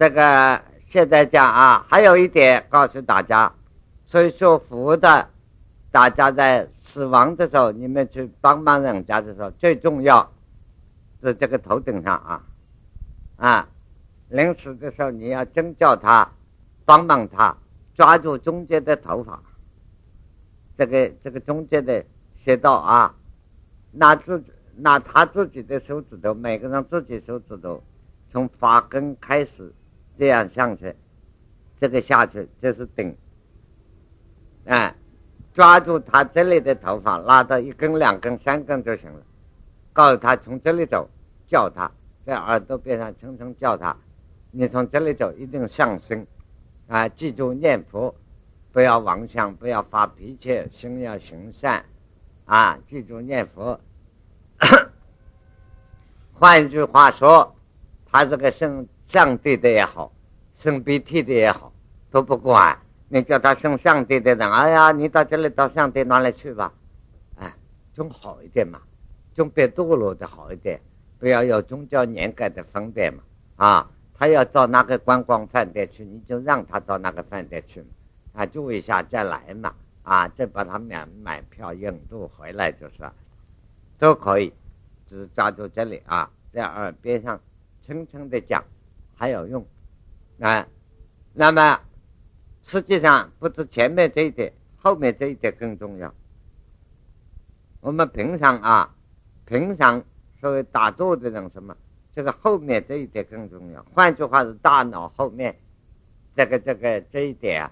这个现在讲啊，还有一点告诉大家，所以说福的，大家在死亡的时候，你们去帮忙人家的时候，最重要是这个头顶上啊，啊，临死的时候你要真叫他帮忙他抓住中间的头发，这个这个中间的穴道啊，拿自己拿他自己的手指头，每个人自己手指头。从发根开始，这样上去，这个下去这是顶，哎，抓住他这里的头发，拉到一根、两根、三根就行了。告诉他从这里走，叫他在耳朵边上轻轻叫他，你从这里走一定上升，啊，记住念佛，不要妄想，不要发脾气，心要行善，啊，记住念佛。换句话说。他这个生上帝的也好，生鼻涕的也好，都不管。你叫他生上帝的人，哎呀，你到这里到上帝那里去吧，哎，总好一点嘛，总比堕落的好一点。不要有宗教年改的分别嘛，啊，他要到那个观光饭店去，你就让他到那个饭店去嘛，啊，住一下再来嘛，啊，再把他买买票引渡回来就是，都可以，只是抓住这里啊，在耳边上。轻轻的讲还有用啊，那么实际上不止前面这一点，后面这一点更重要。我们平常啊，平常所谓打坐的人什么，这个后面这一点更重要。换句话是，大脑后面这个这个这一点啊，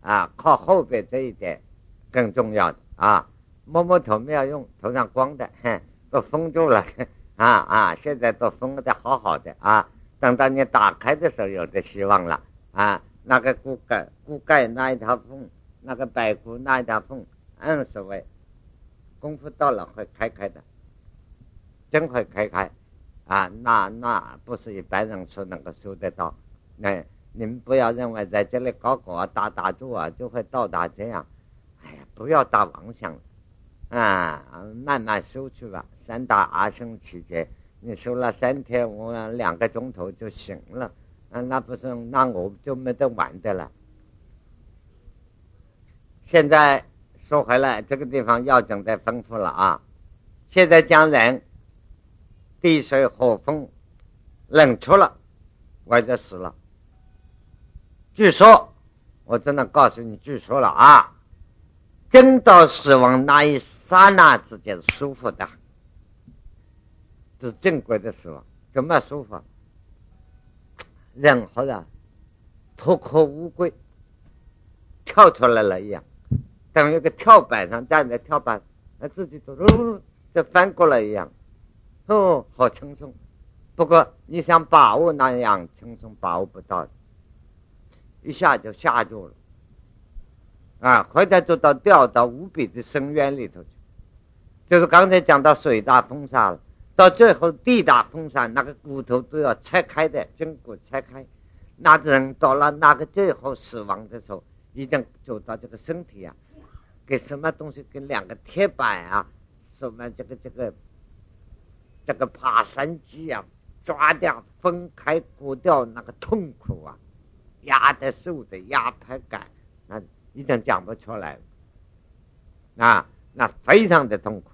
啊，靠后边这一点更重要的啊。摸摸头没有用，头上光的，哼，都封住了。啊啊！现在都封的好好的啊，等到你打开的时候，有的希望了啊。那个骨盖骨盖那一条缝，那个白骨那一条缝，嗯，所谓功夫到了会开开的，真会开开啊！那那不是一般人所能够收得到。那你们不要认为在这里搞搞啊、打打坐啊，就会到达这样。哎呀，不要打妄想。啊，慢慢收去吧。三大阿僧期间，你收了三天，我两个钟头就醒了。啊，那不是那我就没得玩的了。现在说回来，这个地方要讲的丰富了啊。现在讲人，地水火风冷出了，我就死了。据说，我真的告诉你，据说了啊，真到死亡那一。刹那之间舒服的，是正规的死亡。怎么舒服？人好像脱壳乌龟跳出来了一样，等于个跳板上站在跳板，那自己走路就翻过来一样，哦，好轻松。不过你想把握那样轻松，把握不到，一下就下住了，啊，或者就到掉到无比的深渊里头去。就是刚才讲到水大风沙了，到最后地大风沙，那个骨头都要拆开的，筋骨拆开，那个人到了那个最后死亡的时候，已经走到这个身体啊，给什么东西跟两个铁板啊，什么这个这个这个爬山机啊，抓掉分开割掉那个痛苦啊，压的受的压迫感，那已经讲不出来了，啊，那非常的痛苦。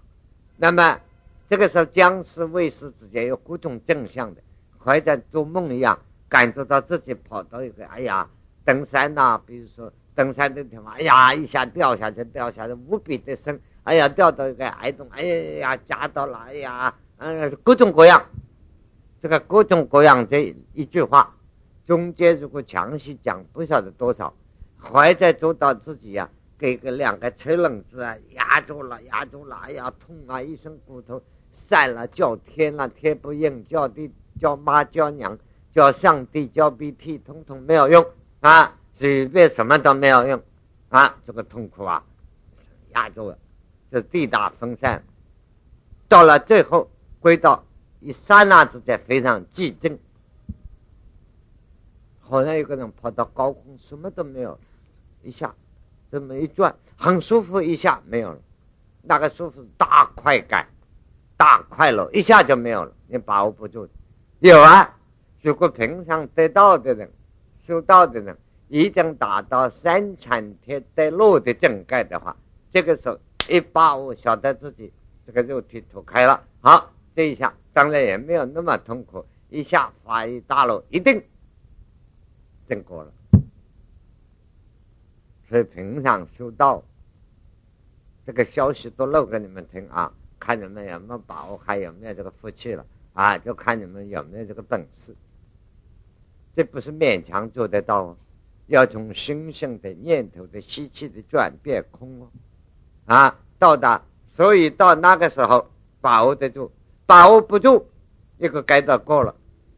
那么，这个时候僵尸卫士之间有各种正向的，好像做梦一样，感觉到自己跑到一个，哎呀，登山呐，比如说登山的地方，哎呀，一下掉下去，掉下去无比的深，哎呀，掉到一个矮洞，哎呀，夹到了，哎呀，嗯，各种各样，这个各种各样这一句话，中间如果详细讲，不晓得多少，还在做到自己呀。给个两个车轮子啊，压住了，压住了，哎呀，痛啊！一身骨头散了，叫天了，天不应；叫地，叫妈，叫娘，叫上帝，叫鼻涕，通通没有用啊！随便什么都没有用啊！这个痛苦啊，压住了，这地大风散，到了最后归到一刹那之间非常寂静，好像有个人跑到高空，什么都没有，一下。这么一转，很舒服，一下没有了。那个舒服大快感，大快乐，一下就没有了。你把握不住。有啊，如果平常得道的人、修道的人，已经达到三禅天得乐的境界的话，这个时候一把握晓得自己这个肉体脱开了，好，这一下当然也没有那么痛苦，一下法一大乐，一定正果了。所以平常修道，这个消息都漏给你们听啊，看你们有没有把握，还有没有这个福气了啊？就看你们有没有这个本事。这不是勉强做得到，要从心性的念头的习气的转变空哦，啊，到达，所以到那个时候把握得住，把握不住，一个该到过了，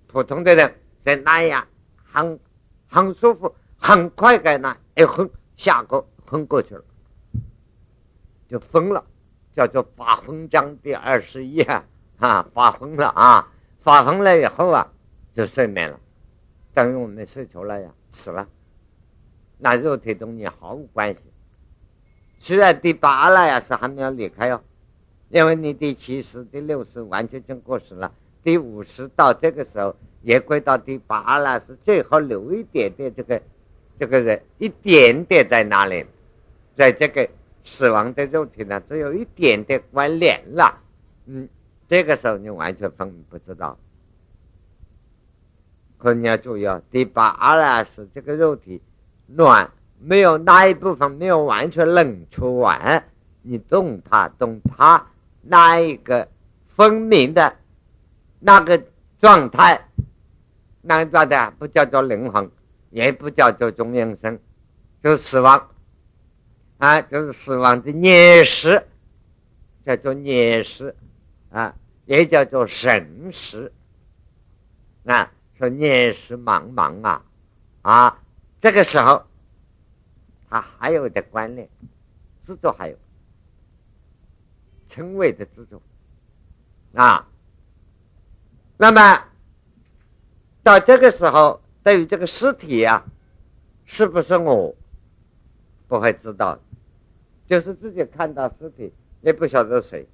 普通的人在那样很很舒服，很快该那一昏。下个昏过去了，就疯了，叫做发昏章第二十一啊，啊，发昏了啊，发昏了以后啊，就睡眠了，等于我们睡着了呀，死了，那肉体同你毫无关系。虽然第八了呀是还没有离开哦，因为你第七十、第六十完全经过时了，第五十到这个时候也归到第八了，是最后留一点点这个。这个人一点点在哪里，在这个死亡的肉体呢，只有一点点关联了。嗯，这个时候你完全分不知道。可你要注意哦，第八阿拉是这个肉体暖，没有那一部分没有完全冷出完，你动它动它那一个分明的那个状态，那个状态不叫做灵魂。也不叫做中阴身，就是死亡，啊，就是死亡的孽识，叫做孽识，啊，也叫做神识，啊，说孽识茫茫啊，啊，这个时候，它还有的观念，制作还有，称谓的制作，啊，那么到这个时候。对于这个尸体呀，是不是我不会知道？就是自己看到尸体，也不晓得谁。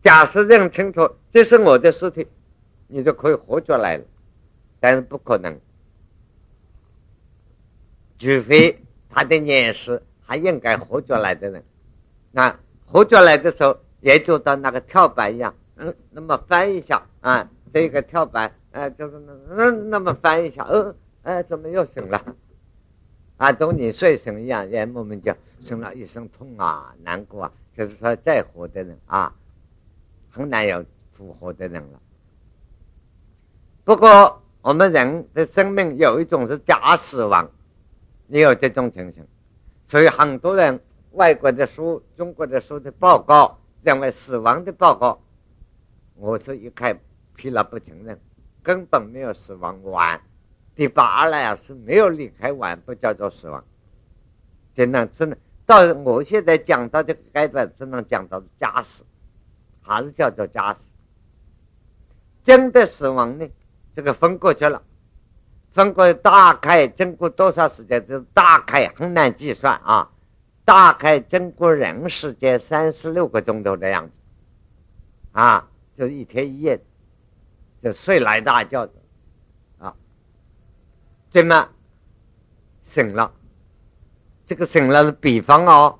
假设认清楚这是我的尸体，你就可以活出来了。但是不可能，除非他的眼识还应该活出来的人。那活出来的时候，也就到那个跳板一样，嗯，那么翻一下啊，这个跳板。哎，就是那那那么翻一下，呃，哎，怎么又醒了？啊，同你睡醒一样，也莫名叫生了一声痛啊，难过啊。就是说，再活的人啊，很难有复活的人了。不过，我们人的生命有一种是假死亡，也有这种情形。所以，很多人外国的书、中国的书的报告认为死亡的报告，我是一概批了不承认。根本没有死亡完，第八了呀是没有离开完，不叫做死亡。只能只能到我现在讲到这个阶段，只能讲到假死，还是叫做假死。真的死亡呢，这个分过去了，分过大概经过多少时间？就大概很难计算啊，大概经过人世间三十六个钟头的样子，啊，就一天一夜。就睡来大觉的，怎么醒了？这个醒了是比方哦，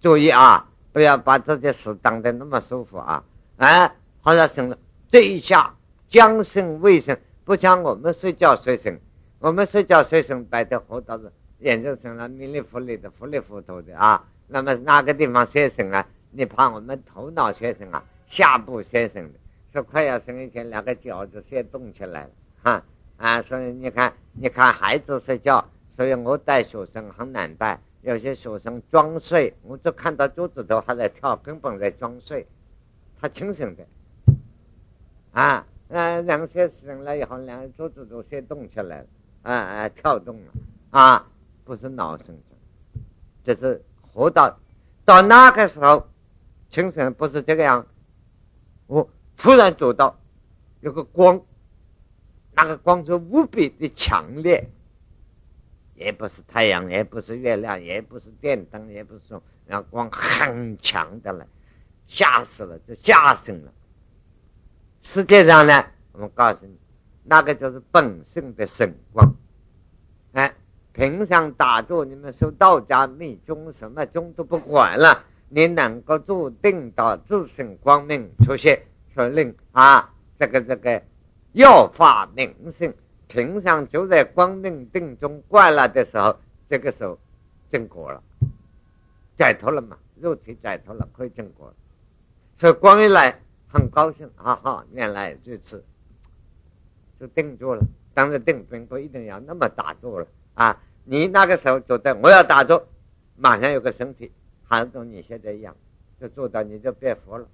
注意啊，不要把这些事当得那么舒服啊！哎，好像醒了，这一下将醒未醒，不像我们睡觉睡醒，我们睡觉睡醒白天活到是眼睛醒了，迷里糊里的，糊里糊涂的啊。那么哪个地方先醒啊？你怕我们头脑先醒啊？下部先醒的。说快要生以前，两个脚就先动起来了，哈！啊所以你看，你看孩子睡觉，所以我带学生很难带。有些学生装睡，我就看到桌子头还在跳，根本在装睡。他清醒的，啊，那两先醒了以后，两个桌子都先动起来了，啊啊，跳动了，啊，不是脑神经，这是活到到那个时候，清醒不是这个样，我。突然走到有个光，那个光是无比的强烈，也不是太阳，也不是月亮，也不是电灯，也不是那光很强的了，吓死了，就吓醒了。实际上呢，我们告诉你，那个就是本性的神光。哎，平常打坐，你们说道家密宗什么宗都不管了，你能够注定到自身光明出现，说令啊，这个这个要发明性，平常就在光明定中惯了的时候，这个时候正果了，解脱了嘛，肉体解脱了，可以正果了。所以光一来，很高兴，哈哈，原来如此，就定住了。当然定并不一定要那么打坐了啊！你那个时候觉得我要打坐，马上有个身体，还跟你现在一样，就做到你就变佛了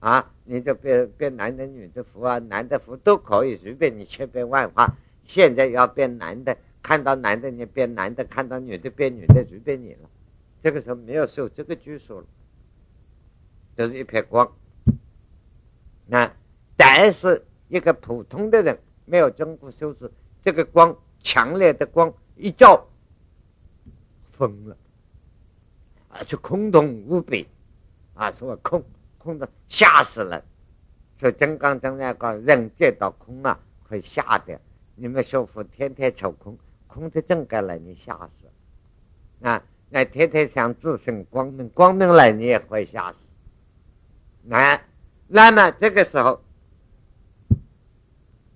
啊！你就变变男的女的佛啊，男的佛都可以随便你千变万化。现在要变男的，看到男的你变男的，看到女的变女的，随便你了。这个时候没有受这个拘束了，就是一片光。那但是一个普通的人。没有经过修持，这个光强烈的光一照，疯了，啊，就空洞无比，啊，说空空的吓死了。说金刚经那个人见到空啊，会吓的。你们学佛天天求空，空的正该来，你吓死。啊，那天天想自身光明，光明来你也会吓死。那那么这个时候。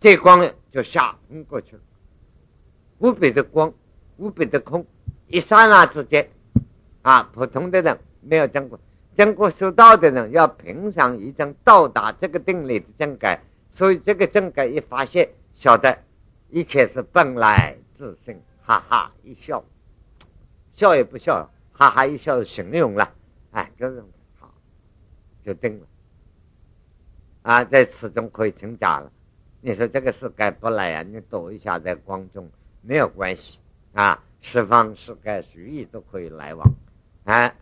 这光就下昏过去了，无比的光，无比的空，一刹那之间，啊，普通的人没有见过，经过修道的人要平常已经到达这个定力的正改，所以这个正改一发现，晓得一切是本来自性，哈哈一笑，笑也不笑，哈哈一笑形容了，哎，就是好，就定了，啊，在此中可以成家了。你说这个事该不来呀？你躲一下在光中没有关系啊，十方世界随意都可以来往啊。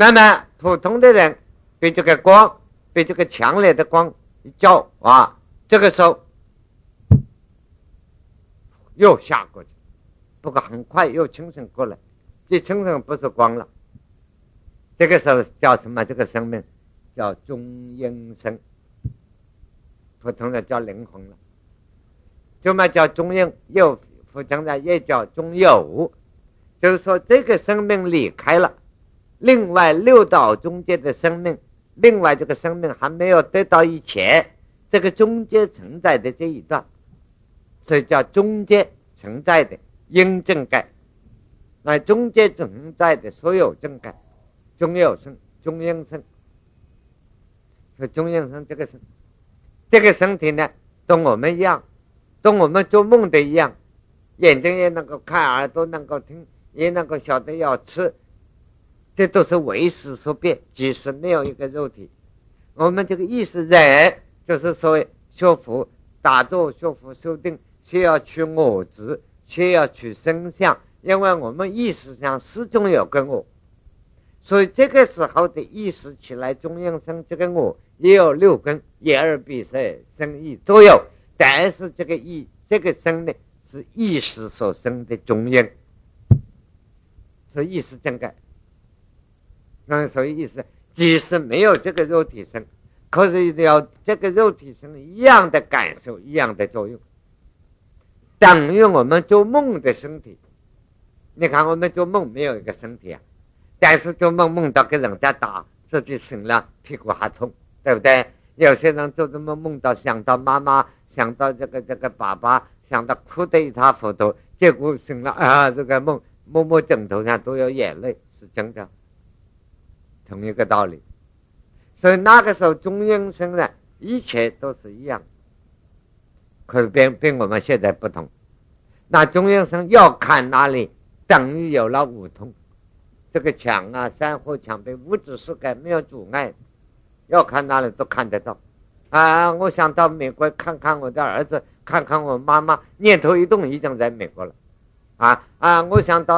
那么普通的人被这个光，被这个强烈的光一照啊，这个时候又下过去，不过很快又清醒过来，这清醒不是光了，这个时候叫什么？这个生命叫中阴身。普通的叫灵魂了，这么叫中阴，又普通的也叫中有，就是说这个生命离开了，另外六道中间的生命，另外这个生命还没有得到以前，这个中间存在的这一段，所以叫中间存在的因正盖，那中间存在的所有正盖，中有生，中阴生，和中阴生这个生。这个身体呢，跟我们一样，跟我们做梦的一样，眼睛也能够看，耳朵能够听，也能够晓得要吃，这都是为识所变，即使没有一个肉体。我们这个意识人，就是说学佛、打坐、学佛、修定，先要去我执，先要去身相，因为我们意识上始终有个我，所以这个时候的意识起来，中央生这个我。也有六根，眼耳鼻舌身意都有，但是这个意，这个生呢，是意识所生的中央，是意识正盖。那所以意思，即使没有这个肉体生，可是要这个肉体生一样的感受，一样的作用，等于我们做梦的身体。你看我们做梦没有一个身体啊，但是做梦梦到跟人家打，自己醒了屁股还痛。对不对？有些人就这么梦到，想到妈妈，想到这个这个爸爸，想到哭得一塌糊涂，结果醒了啊，这个梦摸摸枕头上都有眼泪，是真的，同一个道理。所以那个时候中阴身呢，一切都是一样，可是跟跟我们现在不同。那中阴身要看哪里，等于有了五通，这个墙啊，山河墙被，物质世界没有阻碍。要看哪里都看得到，啊！我想到美国看看我的儿子，看看我妈妈，念头一动已经在美国了，啊啊！我想到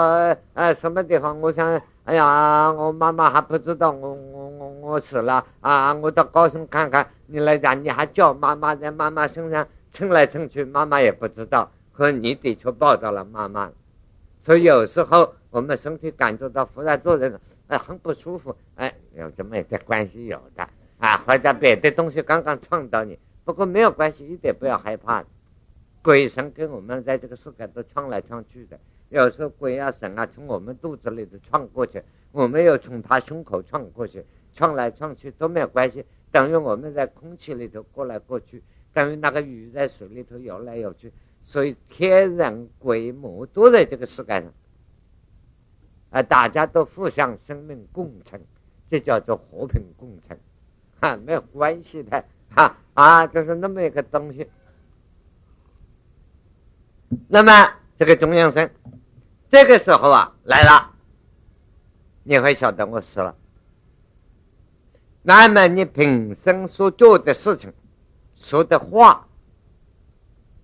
呃什么地方，我想，哎呀，我妈妈还不知道我我我我死了，啊！我到高僧看看，你来讲，你还叫妈妈在妈妈身上蹭来蹭去，妈妈也不知道，可你的确抱到了妈妈，所以有时候我们身体感觉到忽然做人，哎，很不舒服，哎，有这么一点关系有的。啊，或者别的东西刚刚撞到你，不过没有关系，一点不要害怕。鬼神跟我们在这个世界都闯来闯去的，有时候鬼啊神啊从我们肚子里头闯过去，我们又从他胸口闯过去，闯来闯去都没有关系。等于我们在空气里头过来过去，等于那个鱼在水里头游来游去，所以天人鬼魔都在这个世界上，啊，大家都互相生命共存，这叫做和平共存，哈，没有关系的，哈啊，就是那么一个东西。那么这个中央生，这个时候啊来了，你会晓得我死了。那么你平生所做的事情、说的话，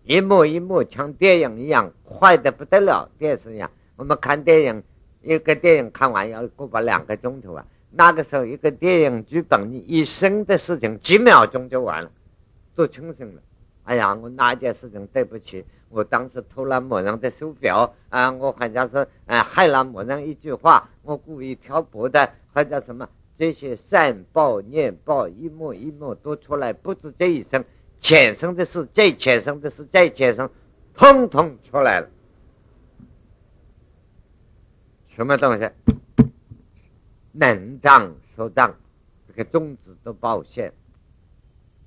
一幕一幕像电影一样快的不得了，电视一样。我们看电影，一个电影看完要过把两个钟头啊。那个时候，一个电影剧本，你一生的事情几秒钟就完了，都清醒了。哎呀，我哪件事情对不起？我当时偷了某人的手表啊，我好像是啊害了某人一句话，我故意挑拨的，或者什么。这些善报、念报，一幕一幕都出来，不止这一生，前生的事、再前生的事、再前生，通通出来了。什么东西？能障、所障，这个种子都报现。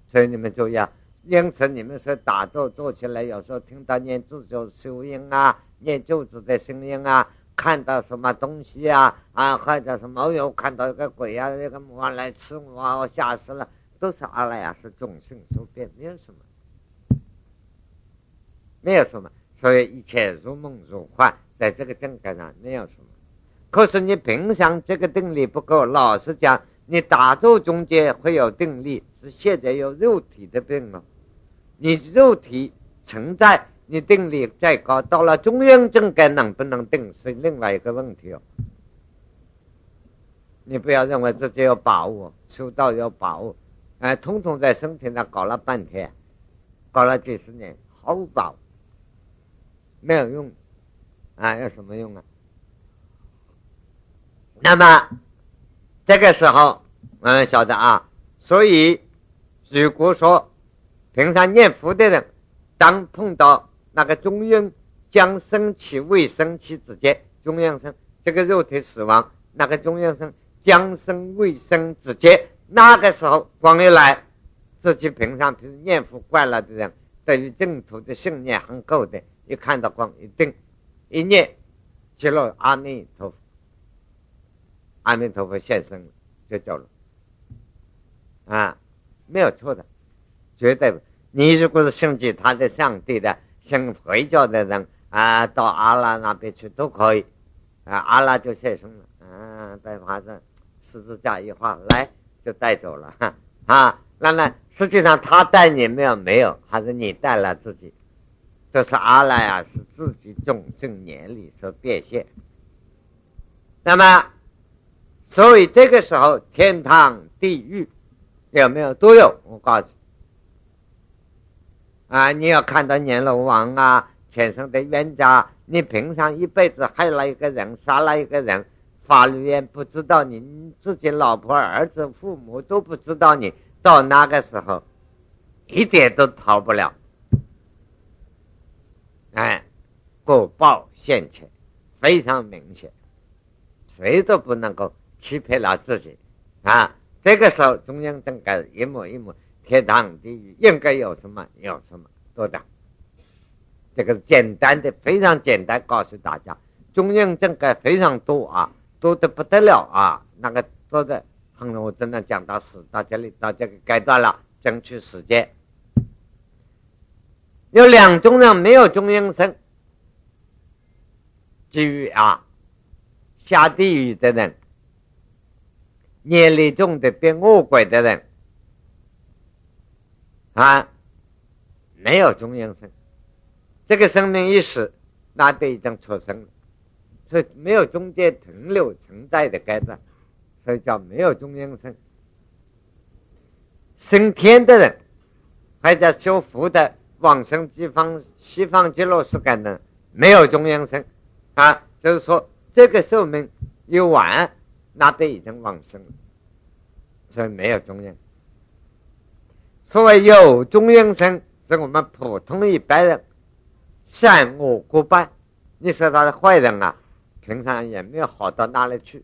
所以你们注意啊，因此你们说打坐坐起来，有时候听到念咒咒声音啊，念咒子的声音啊。看到什么东西啊啊，或者什么？又看到一个鬼啊，那个魔来吃我，我吓死了。都是阿赖耶是众生所变，没有什么，没有什么。所以一切如梦如幻，在这个境界上没有什么。可是你平常这个定力不够，老实讲，你打坐中间会有定力，是现在有肉体的病了。你肉体存在。你定力再高，到了中央正该能不能定是另外一个问题哦。你不要认为自己有把握，修道有把握，哎，通通在身体上搞了半天，搞了几十年，毫无把握，没有用，啊，有什么用啊？那么这个时候，我们晓得啊，所以如果说平常念佛的人，当碰到那个中阴将生气未生气之间，中阴生这个肉体死亡，那个中阴生将生未生之间，那个时候光一来，自己平常平时念佛惯了的人，对于净土的信念很够的，一看到光一定一念，接了阿弥陀佛，阿弥陀佛现身就走了，啊，没有错的，绝对。你如果是信其他的上帝的。信回教的人啊，到阿拉那边去都可以，啊，阿拉就现身了，嗯，带法子十字架一画，来就带走了，哈啊，那么实际上他带你没有没有，还是你带了自己，这是阿拉呀，是自己众生年里所变现。那么，所以这个时候天堂地狱有没有都有，我告诉你。啊！你要看到阎罗王啊，前生的冤家，你平常一辈子害了一个人，杀了一个人，法律院不知道你自己老婆、儿子、父母都不知道你，到那个时候，一点都逃不了。哎，果报现前，非常明显，谁都不能够欺骗了自己啊！这个时候，中央政改一模一模。天堂地狱应该有什么？有什么多的？这个简单的，非常简单，告诉大家，中央政改非常多啊，多的不得了啊！那个多的，很我真的讲到死到这里，到这个阶段了，争取时间。有两种人没有中央生，至于啊，下地狱的人，业力重的变恶鬼的人。啊，没有中阴身，这个生命一死，那都已经出生了，所以没有中间停留存在的阶段，所以叫没有中阴身。升天的人，或者修福的往生西方西方极乐世界的，没有中阴身，啊，就是说这个寿命一完，那都已经往生了，所以没有中阴。所谓有中阴身，是我们普通一般人善恶各半。你说他是坏人啊，平常也没有好到哪里去。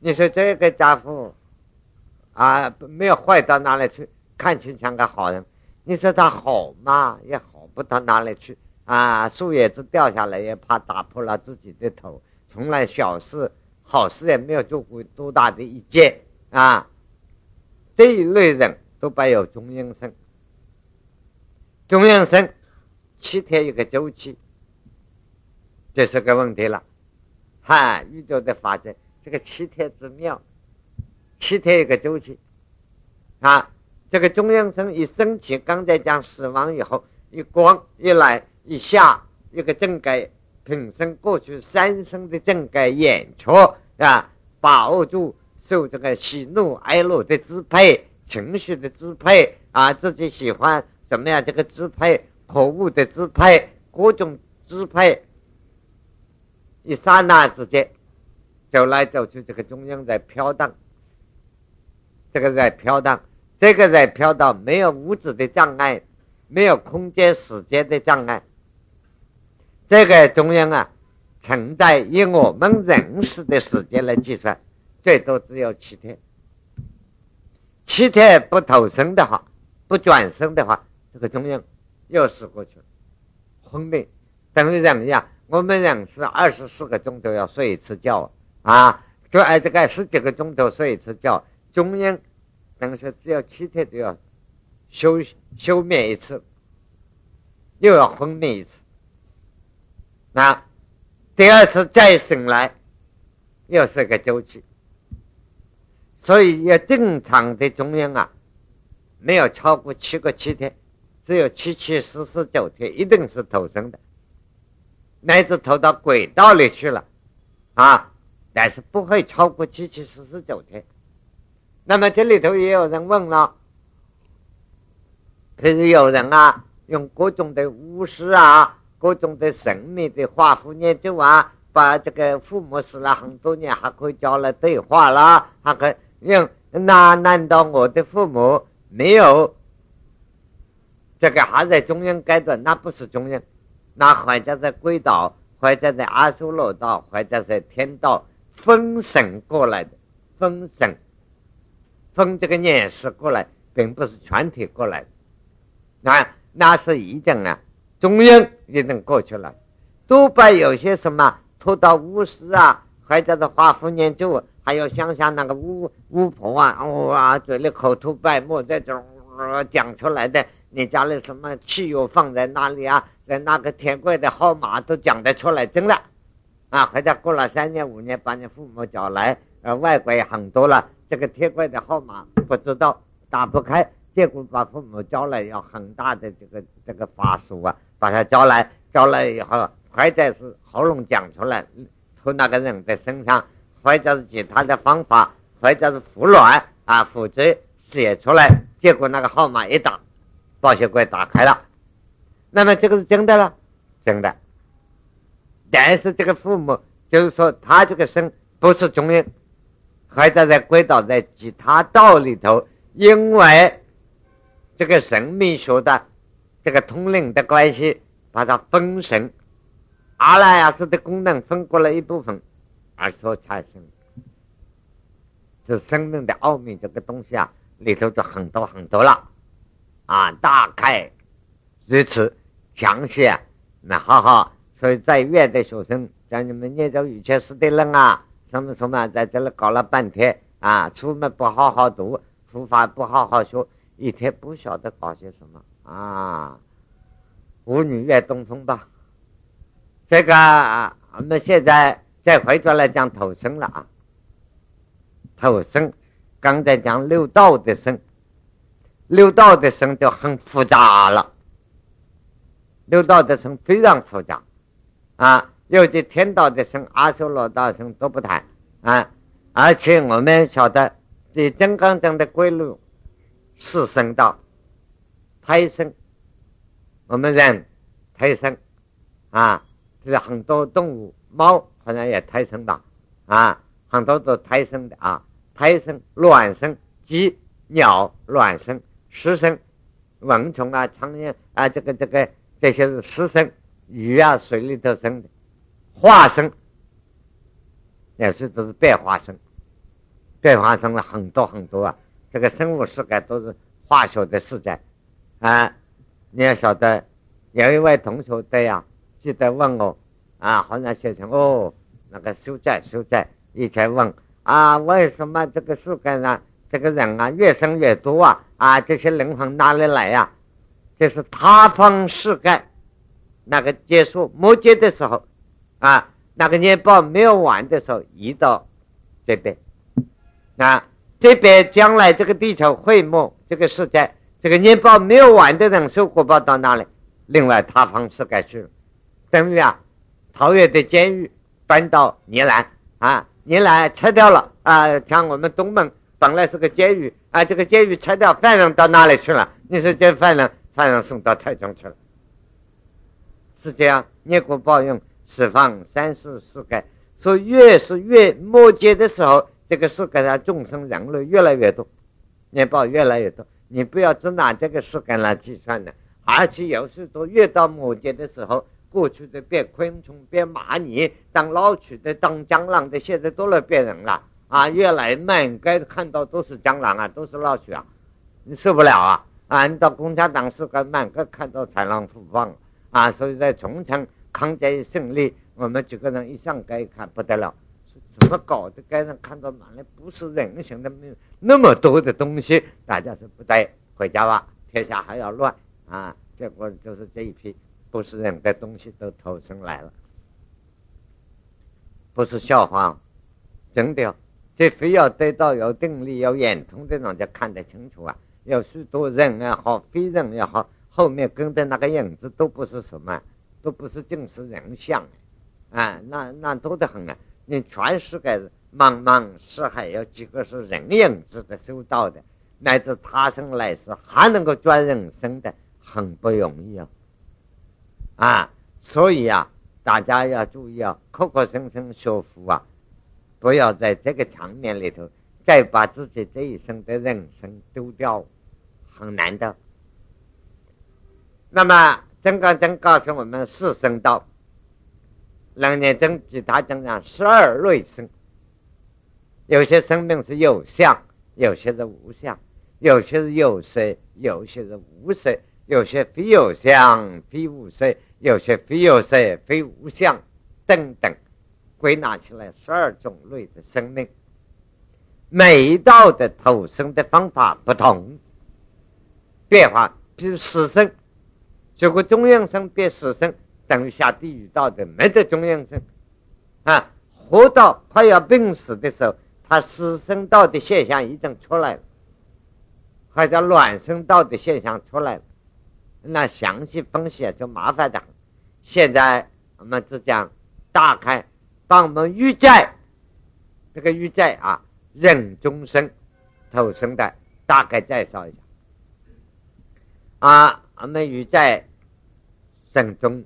你说这个家伙啊，没有坏到哪里去，看起像个好人。你说他好嘛，也好不到哪里去啊。树叶子掉下来，也怕打破了自己的头。从来小事、好事也没有做过多大的一件啊。这一类人都伴有中阴身。中阴身七天一个周期，这是个问题了。哈，宇宙的法则，这个七天之妙，七天一个周期啊。这个中阴身一升起，刚才讲死亡以后，一光一来一下，一个正改。平生过去三生的正改演出啊，把握住受这个喜怒哀乐的支配，情绪的支配啊，自己喜欢怎么样？这个支配，可恶的支配，各种支配，一刹那之间，走来走去，这个中央在飘荡，这个在飘荡，这个在飘荡，没有物质的障碍，没有空间时间的障碍。这个中央啊，存在以我们认识的时间来计算，最多只有七天。七天不投生的话，不转生的话，这个中央又死过去了，昏迷。等于人一样，我们人是二十四个钟头要睡一次觉啊，就按这个十几个钟头睡一次觉，中央等于说只有七天就要休休眠一次，又要昏迷一次。那第二次再醒来，又是个周期，所以要正常的中央啊，没有超过七个七天，只有七七四十九天，一定是投生的，乃至投到轨道里去了，啊，但是不会超过七七四十九天。那么这里头也有人问了，可是有人啊，用各种的巫师啊。各种的神秘的画符念咒啊，把这个父母死了很多年，还可以叫来对话了，还可以用。那难道我的父母没有这个还在中央阶段？那不是中央，那或者在鬼道，或者在阿修罗道，或者在天道封神过来的，封神封这个念世过来，并不是全体过来的。那那是一种啊。中央已经过去了，多半有些什么拖到巫师啊，或者是画符念咒，还有乡下那个巫巫婆啊，哇，嘴里口吐白沫，这种讲出来的，你家里什么汽油放在哪里啊？在那个铁柜的号码都讲得出来，真的啊！或者过了三年五年，把你父母叫来，呃，外国也很多了，这个铁柜的号码不知道打不开，结果把父母叫来，要很大的这个这个法术啊。把他叫来，叫来以后，或者是喉咙讲出来，涂那个人的身上，或者是其他的方法，或者是胡乱啊，否则写出来，结果那个号码一打，保险柜打开了，那么这个是真的了，真的。但是这个父母就是说，他这个身不是中阴，或者在归到在其他道里头，因为这个神秘学的。这个通灵的关系，把它分神，阿赖耶识的功能分过了一部分，而所产生，这生命的奥秘这个东西啊，里头就很多很多了，啊，大概如此详细啊，那好好，所以在院的学生，像你们念着语切师的人啊，什么什么，在这里搞了半天啊，出门不好好读，书法不好好学，一天不晓得搞些什么。啊，舞女越东风吧。这个我们现在再回转来讲投生了啊。投生，刚才讲六道的生，六道的生就很复杂了。六道的生非常复杂啊，尤其天道的生、阿修罗道生都不谈啊。而且我们晓得，这金刚经的归路是生道。胎生，我们人胎生啊，就是很多动物，猫好像也胎生的啊，很多都胎生的啊，胎生、卵生、鸡、鸟卵生、湿生蚊虫啊、苍蝇啊，这个这个这些是湿生，鱼啊水里头生的，化生，也是都是变化生，变化生了很多很多啊。这个生物世界都是化学的世界啊。你要晓得，有一位同学这样记得问我啊，好像写成哦，那个书在书在以前问啊，为什么这个世界上这个人啊越生越多啊啊，这些灵魂哪里来呀？这是塌方世界那个结束末节的时候啊，那个年报没有完的时候移到这边啊，这边将来这个地球会没这个世界。这个年报没有完的人收果报到哪里？另外塌方世界去了，等于啊，桃园的监狱搬到尼兰啊，尼兰拆掉了啊，像我们东门本来是个监狱啊，这个监狱拆掉，犯人到哪里去了？你说这犯人，犯人送到台中去了，是这样。业果报应，释放三世世界，所以越是越末节的时候，这个世界上众生人类越来越多，年报越来越多。你不要只拿这个事干来计算的，而且有时都越到末节的时候，过去的变昆虫、变蚂蚁，当老鼠的、当蟑螂的，现在都来变人了啊！越来满街看到都是蟑螂啊，都是老鼠啊，你受不了啊！啊，你到共产党是个满街看到豺狼虎豹啊！所以在重庆抗战胜利，我们几个人一上街一看不得了。怎么搞的？街上看到哪里不是人形的？没有那么多的东西，大家是不对，回家吧，天下还要乱啊！结果就是这一批不是人的东西都投生来了，不是笑话，真的。这非要得到有定力、有眼通的人才看得清楚啊！有许多人也好，非人也好，后面跟的那个影子都不是什么，都不是正是人像啊！那那多得很啊！你全世界茫茫四海，有几个是人影子的收到的，乃至他生来世还能够转人生的，很不容易啊！啊，所以啊，大家要注意啊，口口声声学佛啊，不要在这个场面里头再把自己这一生的人生丢掉，很难的。那么，真刚真告诉我们四声道。人年中，其他讲讲十二类生，有些生命是有相，有些是无相，有些是有色，有些是无色，有些非有相非无色，有些非有色非无相，等等，归纳起来十二种类的生命。每一道的投生的方法不同，变化，比如死生，这个中央生变死生。等于下地狱道的没得中央生啊，活到快要病死的时候，他死生道的现象已经出来了，或者卵生道的现象出来了，那详细分析就麻烦的很。现在我们只讲大概帮我们预在这个预在啊，人中生投生的大概介绍一下啊，我们预在生中。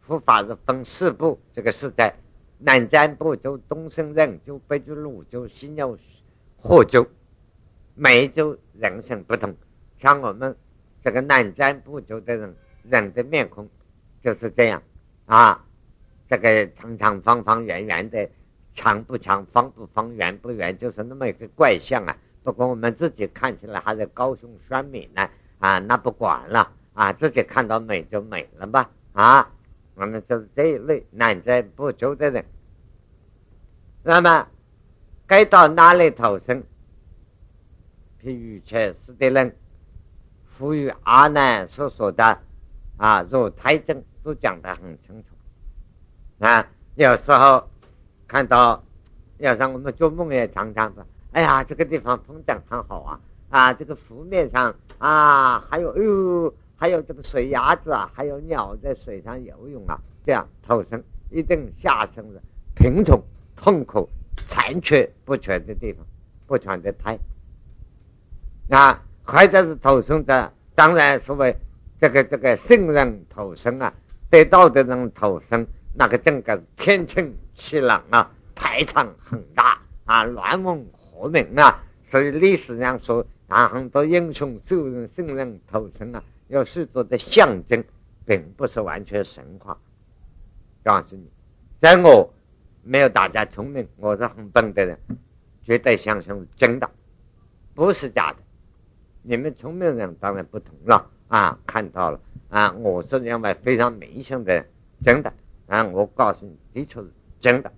佛法是分四部，这个是在南瞻部洲、东胜任州、北俱泸州、西牛霍州，每一州人生不同。像我们这个南瞻部洲的人，人的面孔就是这样啊，这个长长方方圆圆的，长不长，方不方，圆不圆，就是那么一个怪象啊。不过我们自己看起来还是高雄酸美呢啊，那不管了啊，自己看到美就美了吧啊。我们就是这一类南瞻部洲的人，那么该到哪里投生？譬如前世的人，赋予阿难所说的啊，如胎证都讲得很清楚啊。有时候看到，有时候我们做梦也常常说：“哎呀，这个地方风景很好啊！啊，这个湖面上啊，还有哎呦。”还有这个水鸭子啊，还有鸟在水上游泳啊，这样投生一定下生的贫穷、痛苦、残缺不全的地方，不全的胎。啊，或者是投生的，当然所谓这个这个圣人投生啊，得道的人投生，那个整个天清气朗啊，排场很大啊，乱文和鸣啊，所以历史上说啊，很多英雄、圣人、圣人投生啊。有许多的象征，并不是完全神话。告诉你，在我没有大家聪明，我是很笨的人，绝对相信真的，不是假的。你们聪明人当然不同了啊，看到了啊，我是认为非常明显的，真的啊，我告诉你，的确是真的。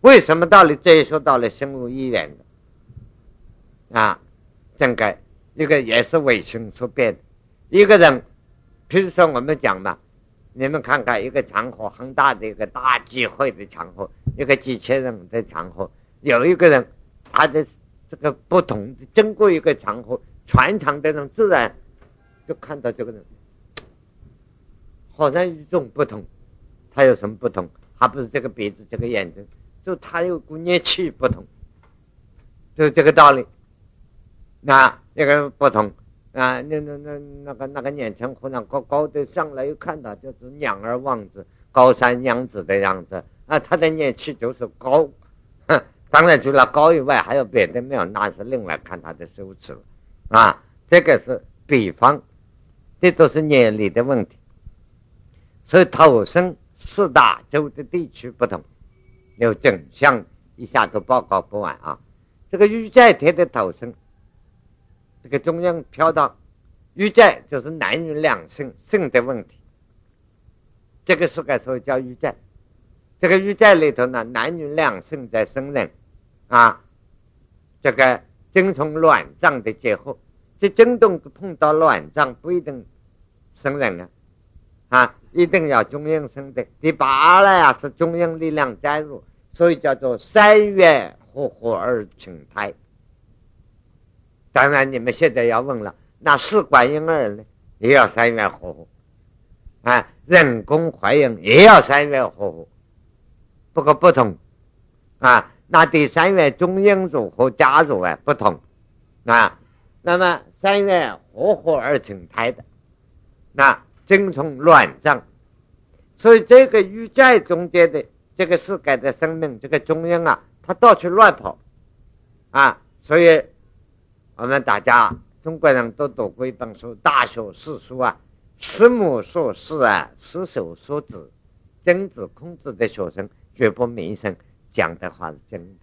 为什么到了这一说到了生物医院的啊？整个一个也是卫生所变的，一个人，比如说我们讲嘛，你们看看一个场合很大的一个大聚会的场合，一个几千人的场合，有一个人他的这个不同的，经过一个场合，全场的人自然就看到这个人，好像与众不同，他有什么不同？还不是这个鼻子，这个眼睛。就他有股热气不同，就是这个道理。那一个不同啊，那那那那个那个年轻姑娘高高的上来，一看到就是娘儿望子、高山娘子的样子啊，他的热气就是高。当然除了高以外，还有别的没有，那是另外看他的手持了啊。这个是比方，这都是年龄的问题。所以投生四大洲的地区不同。有整项一下都报告不完啊！这个玉寨天的投生，这个中央飘到玉寨，就是男女两性性的问题。这个是该说叫玉寨。这个玉寨里头呢，男女两性在生人啊，这个精虫卵脏的结合，这震动碰到卵脏不一定生人啊，啊，一定要中央生的。第八呢呀，是中央力量加入。所以叫做三元合合而成胎。当然，你们现在要问了，那试管婴儿呢，也要三元合合啊，人工怀孕也要三元合合，不过不同啊。那第三元中阴组和加入啊不同啊。那么三元合合而成胎的，那精虫卵脏，所以这个玉在中间的。这个世界的生命，这个中央啊，他到处乱跑，啊，所以我们大家中国人都读过一本书《大学四书》啊，师母说事啊，师手说指，曾子、孔子的学生绝不迷信，讲的话是真的。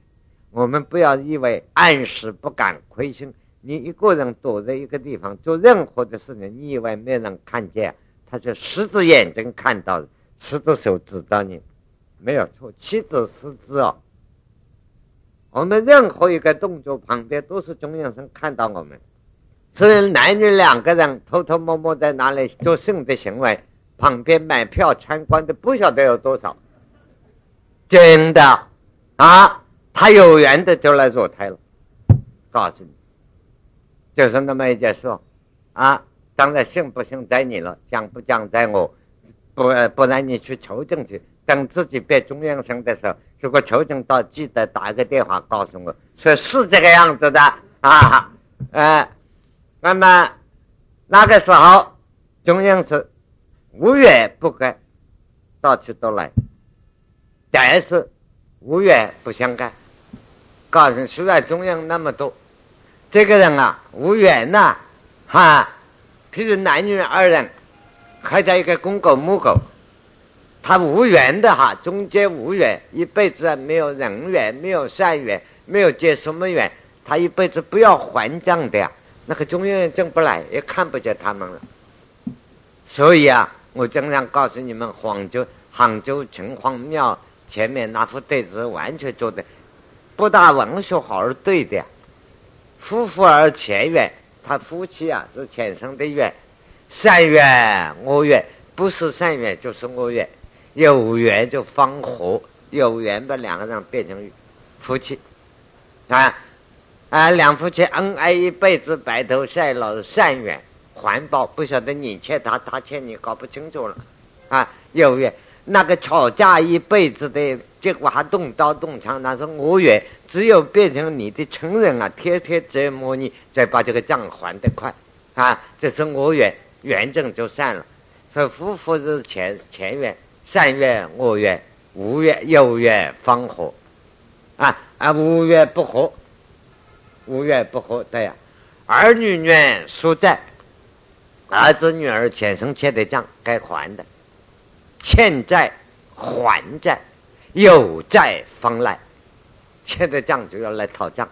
我们不要以为暗示不敢亏心，你一个人躲在一个地方做任何的事情，你以为没人看见，他就十只眼睛看到，十只手指到你。没有错，七指十指哦。我们任何一个动作旁边都是中央生看到我们，所以男女两个人偷偷摸摸在哪里做性的行为，旁边买票参观的不晓得有多少。真的啊，他有缘的就来做胎了。告诉你，就是那么一件事啊。当然信不信在你了，讲不讲在我，不不然你去求证去。等自己变中央生的时候，如果求证到，记得打个电话告诉我，说是这个样子的啊。呃，那么那个时候中央是无缘不干，到处都来，但是无缘不相干。告诉虽然中央那么多，这个人啊无缘呐，哈，譬如男女二人，还在一个公狗母狗。他无缘的哈，中间无缘，一辈子没有人缘，没有善缘，没有结什么缘，他一辈子不要还账的呀。那个中央进不来，也看不见他们了。所以啊，我经常告诉你们，杭州杭州城隍庙前面那副对子完全做的不大文学好而对的，夫妇而前缘，他夫妻啊是前生的缘，善缘恶缘，不是善缘就是恶缘。有缘就方和，有缘把两个人变成夫妻，啊啊，两夫妻恩爱一辈子，白头偕老，善缘环保，不晓得你欠他，他欠你，搞不清楚了，啊，有缘那个吵架一辈子的结果还动刀动枪，那是恶缘，只有变成你的亲人啊，天天折磨你，再把这个账还得快，啊，这是恶缘，缘正就散了，所以夫妇是前前缘。善缘恶缘，无缘有缘方合，啊啊无缘不合，无缘不合，对呀。儿女缘所在，儿子女儿前生欠的账该还的，欠债还债，有债方来，欠的账就要来讨账。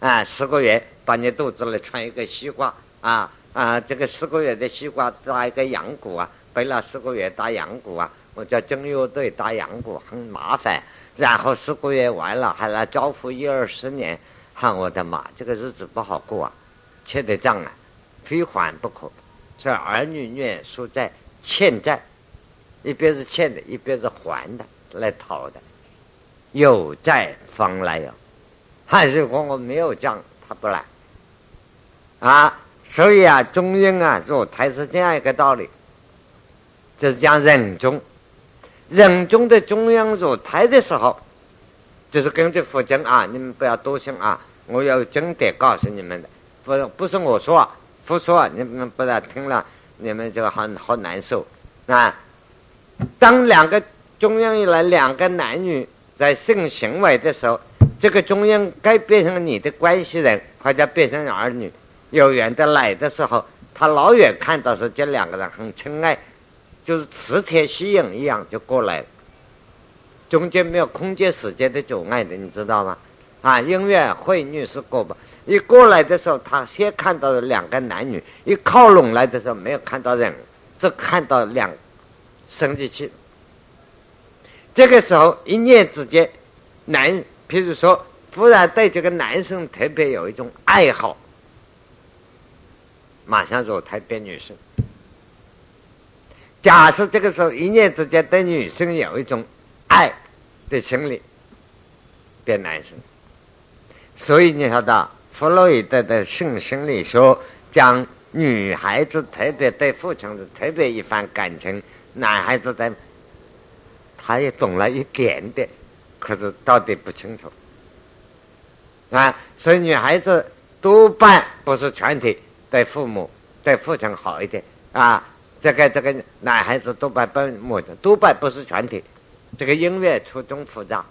啊，十个月把你肚子里穿一个西瓜啊啊，这个十个月的西瓜打一个羊骨啊，背了十个月打羊骨啊，我叫正乐队打羊骨很麻烦，然后十个月完了还来招呼一二十年，喊，我的妈，这个日子不好过啊，欠的账啊，非还不可，这儿女女属债欠债，一边是欠的，一边是还的来讨的，有债方来哟。还是说我没有讲，他不来啊。所以啊，中庸啊，入胎是这样一个道理，就是讲人中，人中的中央入胎的时候，就是根据佛经啊，你们不要多想啊，我有经典告诉你们的，不不是我说，佛说，你们不然听了，你们就很好难受啊。当两个中央一来，两个男女在性行为的时候。这个中央该变成你的关系人，或者变成儿女，有缘的来的时候，他老远看到是这两个人很亲爱，就是磁铁吸引一样就过来了，中间没有空间时间的阻碍的，你知道吗？啊，音乐会女士过吧，一过来的时候，他先看到了两个男女，一靠拢来的时候没有看到人，只看到两生殖器。这个时候一念之间，男。譬如说，忽然对这个男生特别有一种爱好，马上说他变女生。假设这个时候一念之间对女生有一种爱的心理，变男生。所以你晓得，弗洛伊德的性心理学讲女孩子特别对父亲是特别一番感情，男孩子在，他也懂了一点点。可是到底不清楚啊，所以女孩子多半不是全体对父母对父亲好一点啊。这个这个男孩子多半不母亲多半不是全体。这个音乐错综复杂，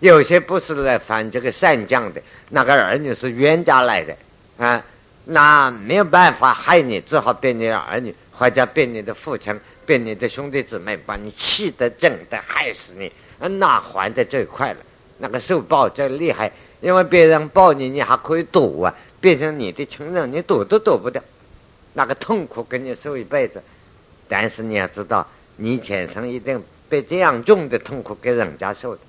有些不是来反这个善将的，那个儿女是冤家来的啊，那没有办法害你，只好变你的儿女，或者变你的父亲，被你的兄弟姊妹，把你气得整的害死你。那还的最快了，那个受报最厉害，因为别人报你，你还可以躲啊；变成你的亲人，你躲都躲不掉，那个痛苦跟你受一辈子。但是你要知道，你前生一定被这样重的痛苦给人家受的，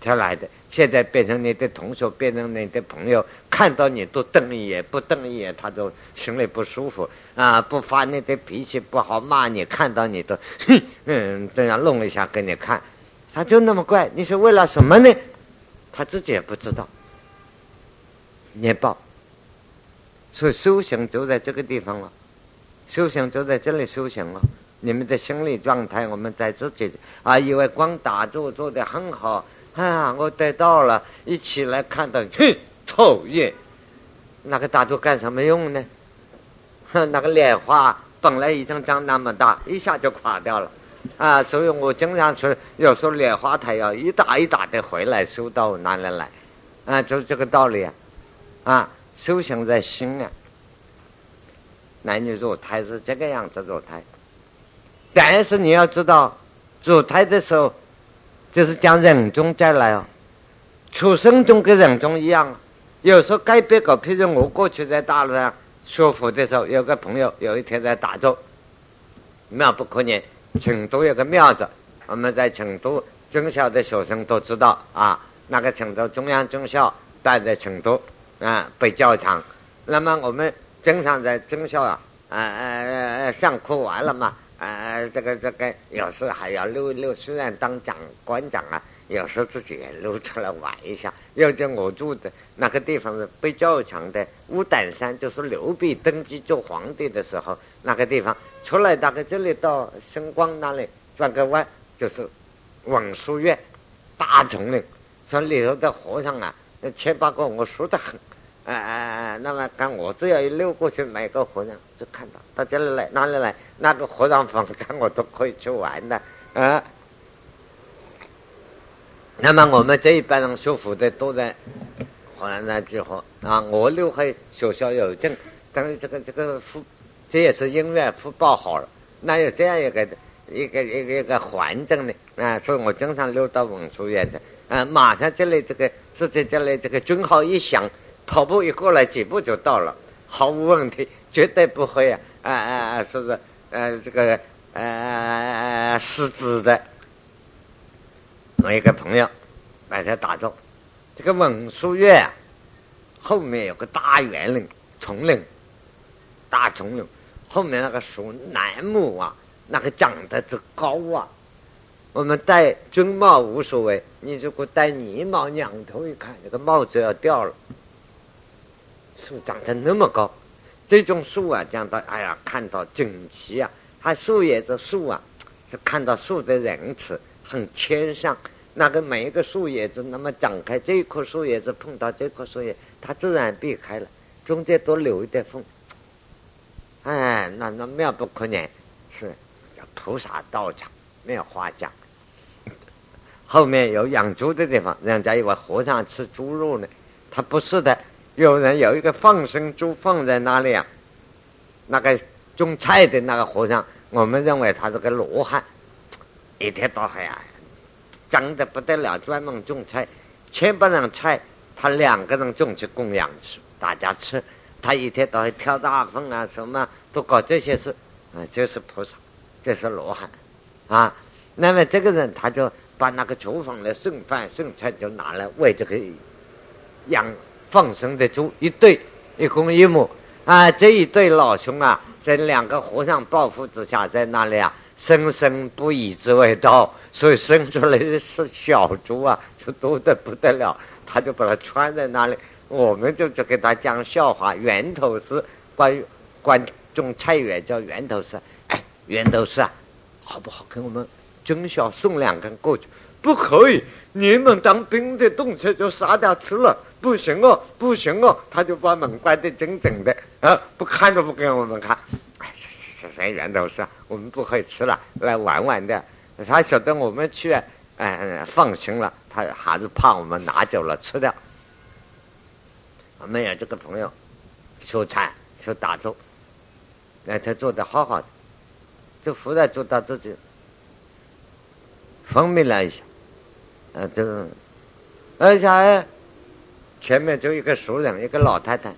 才来的。现在变成你的同学，变成你的朋友，看到你都瞪一眼，不瞪一眼他都心里不舒服啊！不发你的脾气不好，骂你，看到你都哼，嗯，这样弄一下给你看。他就那么怪，你是为了什么呢？他自己也不知道。念报，所以修行就在这个地方了，修行就在这里修行了。你们的心理状态，我们在自己啊，以为光打坐做的很好啊，我得到了，一起来看到，哼，讨厌，那个打坐干什么用呢？哼，那个莲花本来一张张那么大，一下就垮掉了。啊，所以我经常说，有时候莲花台要一打一打的回来收到哪里来？啊，就是这个道理啊！啊，修行在心啊。男女入胎是这个样子入胎，但是你要知道，入胎的时候就是讲人中再来哦，出生中跟人中一样。有时候该别个，譬如我过去在大陆上学佛的时候，有个朋友有一天在打坐，妙不可言。成都有个庙子，我们在成都中校的学生都知道啊。那个成都中央中校待在成都啊，北教场。那么我们经常在中校啊，呃呃上课完了嘛，呃这个这个有时还要溜溜，虽然当长官长啊，有时自己也溜出来玩一下。要叫我住的那个地方是北教场的乌胆山，就是刘备登基做皇帝的时候那个地方。出来大概这里到星光那里转个弯，就是文殊院大丛林，说里头的和尚啊，七八个我熟得很，哎哎哎，那么刚我只要一溜过去，每个和尚就看到到这里来，哪里来？那个和尚房间我都可以去玩的啊。那么我们这一班人学佛的都在河南那之后啊，我留在学校有证。等于这个这个福，这也是因缘福报好了，哪有这样一个一个一个一个环境呢？啊，所以我经常溜到文殊院的，啊，马上这里这个自己这里这个军号一响，跑步一过来几步就到了，毫无问题，绝对不会啊啊啊，说是呃这个呃失职的。我一个朋友来这打坐，这个文殊院后面有个大园林丛林，大丛林后面那个树楠木啊，那个长得之高啊！我们戴军帽无所谓，你如果戴呢帽，仰头一看，那个帽子要掉了。树长得那么高，这种树啊，讲到哎呀，看到整齐啊，它树叶子树啊，是看到树的仁慈，很谦上。那个每一个树叶子，那么长开，这一棵树叶子碰到这棵树叶，它自然避开了，中间多留一点缝。哎，那那妙不可言，是叫菩萨道场，没有话讲。后面有养猪的地方，人家以为和尚吃猪肉呢，他不是的。有人有一个放生猪放在那里啊，那个种菜的那个和尚，我们认为他是个罗汉，一天到黑啊。脏的不得了，专门种菜，千百人菜，他两个人种去供养吃，大家吃。他一天到黑挑大粪啊，什么都搞这些事，啊，就是菩萨，这是罗汉，啊。那么这个人他就把那个厨房的剩饭剩菜就拿来喂这个养放生的猪一对，一公一母啊。这一对老兄啊，在两个和尚抱负之下，在那里啊。生生不以之为道，所以生出来的是小猪啊，就多得不得了。他就把它穿在那里，我们就就给他讲笑话。源头是关于关种菜园叫源头是，哎，源头是啊，好不好？跟我们军校送两根过去，不可以。你们当兵的动车就杀掉吃了，不行哦，不行哦。他就把门关得紧紧的，啊，不看都不给我们看。全源头是，我们不可以吃了，来玩玩的。他晓得我们去，嗯，放心了，他还是怕我们拿走了吃掉。我们有这个朋友，修禅修打坐，那他做的好好的，就忽然做到自己昏迷了一下，呃，就，而且前面就一个熟人，一个老太太，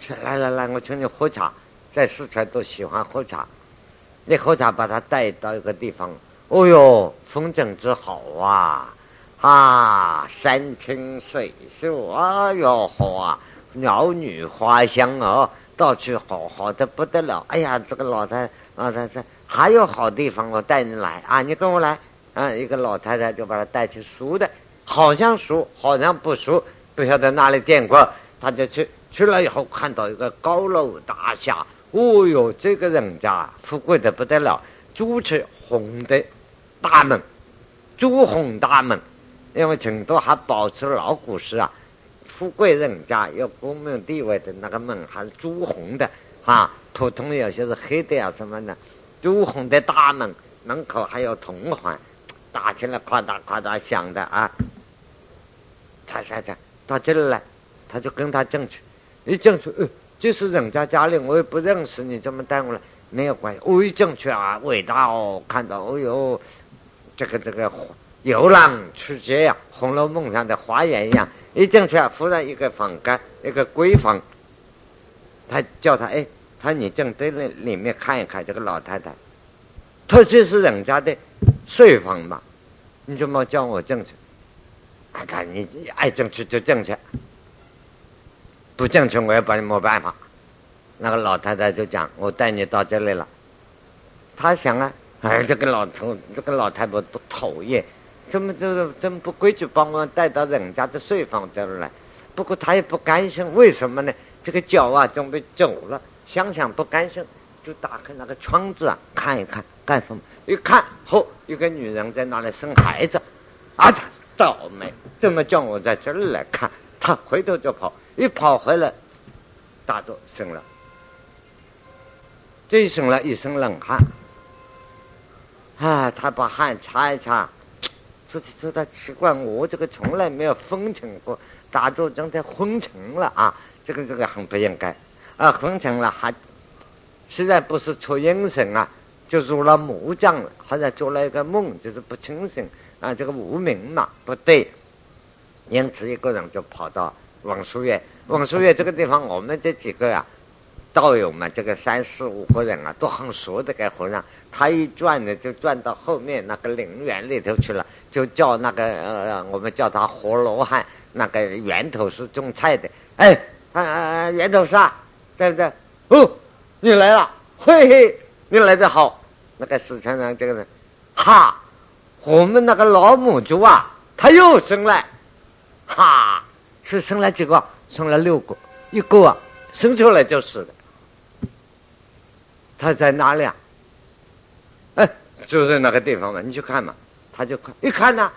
说来来来，我请你喝茶。在四川都喜欢喝茶，你喝茶把他带到一个地方，哦哟，风景之好啊，啊，山清水秀，哎哟好啊，鸟语花香哦，到处好好的不得了。哎呀，这个老太老太太还有好地方，我带你来。啊，你跟我来。啊。一个老太太就把他带去熟的，好像熟，好像不熟，不晓得哪里见过，他就去去了以后，看到一个高楼大厦。哦哟，这个人家富贵的不得了，朱漆红的大门，朱红大门，因为成都还保持老古时啊，富贵人家有功名地位的那个门还是朱红的啊，普通有些是黑的啊什么的，朱红的大门门口还有铜环，打起来夸大夸大响的啊，他现在到这里来，他就跟他进去，一进去，呃。就是人家家里，我也不认识，你怎么带我来？没有关系，我一进去啊，伟大哦，看到哦哟，这个这个游廊出街呀，《红楼梦》上的花园一样。一进去啊，忽然一个房间，一个闺房，他叫他哎，他你进对那里面看一看，这个老太太，他就是人家的睡房嘛，你怎么叫我进去？看看你爱进去就进去。不进去，我也把你没办法。那个老太太就讲：“我带你到这里了。”他想啊，哎，这个老头，这个老太婆多讨厌，怎么这个这么不规矩，把我带到人家的睡房这儿来？不过他也不甘心，为什么呢？这个脚啊准备走了，想想不甘心，就打开那个窗子啊，看一看干什么？一看，嚯，一个女人在那里生孩子，啊，他倒霉，怎么叫我在这儿来看？他回头就跑。一跑回来，大作生了，这一生了一身冷汗，啊，他把汗擦一擦，自己觉得奇怪，我这个从来没有风尘过，大作真的昏沉了啊，这个这个很不应该，啊，昏成了，还虽然不是出阴神啊，就入了木障了，好像做了一个梦，就是不清醒。啊，这个无名嘛不对，因此一个人就跑到王书院。王书院这个地方，我们这几个呀，道友嘛，这个三四五个人啊，都很熟的。该和尚，他一转呢，就转到后面那个陵园里头去了，就叫那个呃，我们叫他活罗汉，那个源头是种菜的。哎，啊，源头是啊，在不在？哦，你来了，嘿嘿，你来的好。那个四川人这个人，哈，我们那个老母猪啊，它又生了，哈，是生了几个？生了六个，一个啊，生出来就是的。他在哪里啊？哎，就在那个地方嘛，你去看嘛。他就看，一看呢，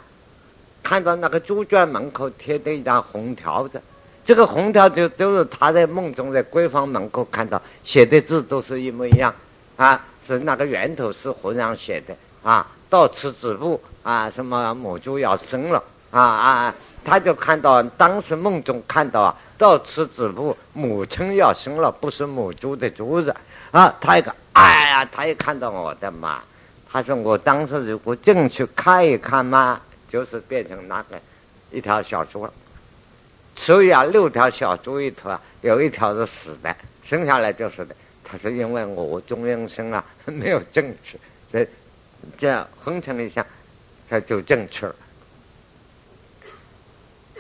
看到那个猪圈门口贴的一张红条子，这个红条就都是他在梦中在闺房门口看到写的字都是一模一样啊，是那个源头是和尚写的啊，到此止步啊，什么母猪要生了啊啊。他就看到，当时梦中看到啊，到此止步，母亲要生了，不是母猪的猪子啊。他一个，哎呀，他一看到我的妈，他说我当时如果进去看一看嘛，就是变成那个一条小猪了。所以啊，六条小猪里头啊，有一条是死的，生下来就是的。他说因为我中阴身啊没有正去，这这样昏沉一下，他就正去了。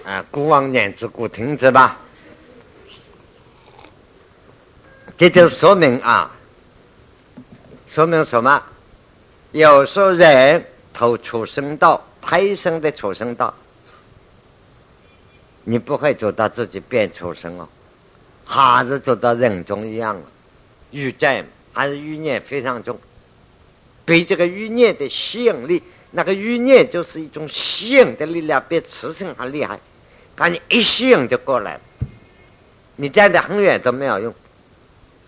啊，古往念之故，听之吧。这就说明啊，说明什么？有时候人投畜生道，胎生的畜生道，你不会做到自己变畜生哦，还是做到人中一样了。欲债还是欲念非常重，被这个欲念的吸引力，那个欲念就是一种吸引的力量，比磁性还厉害。把你一吸引就过来了，你站得很远都没有用，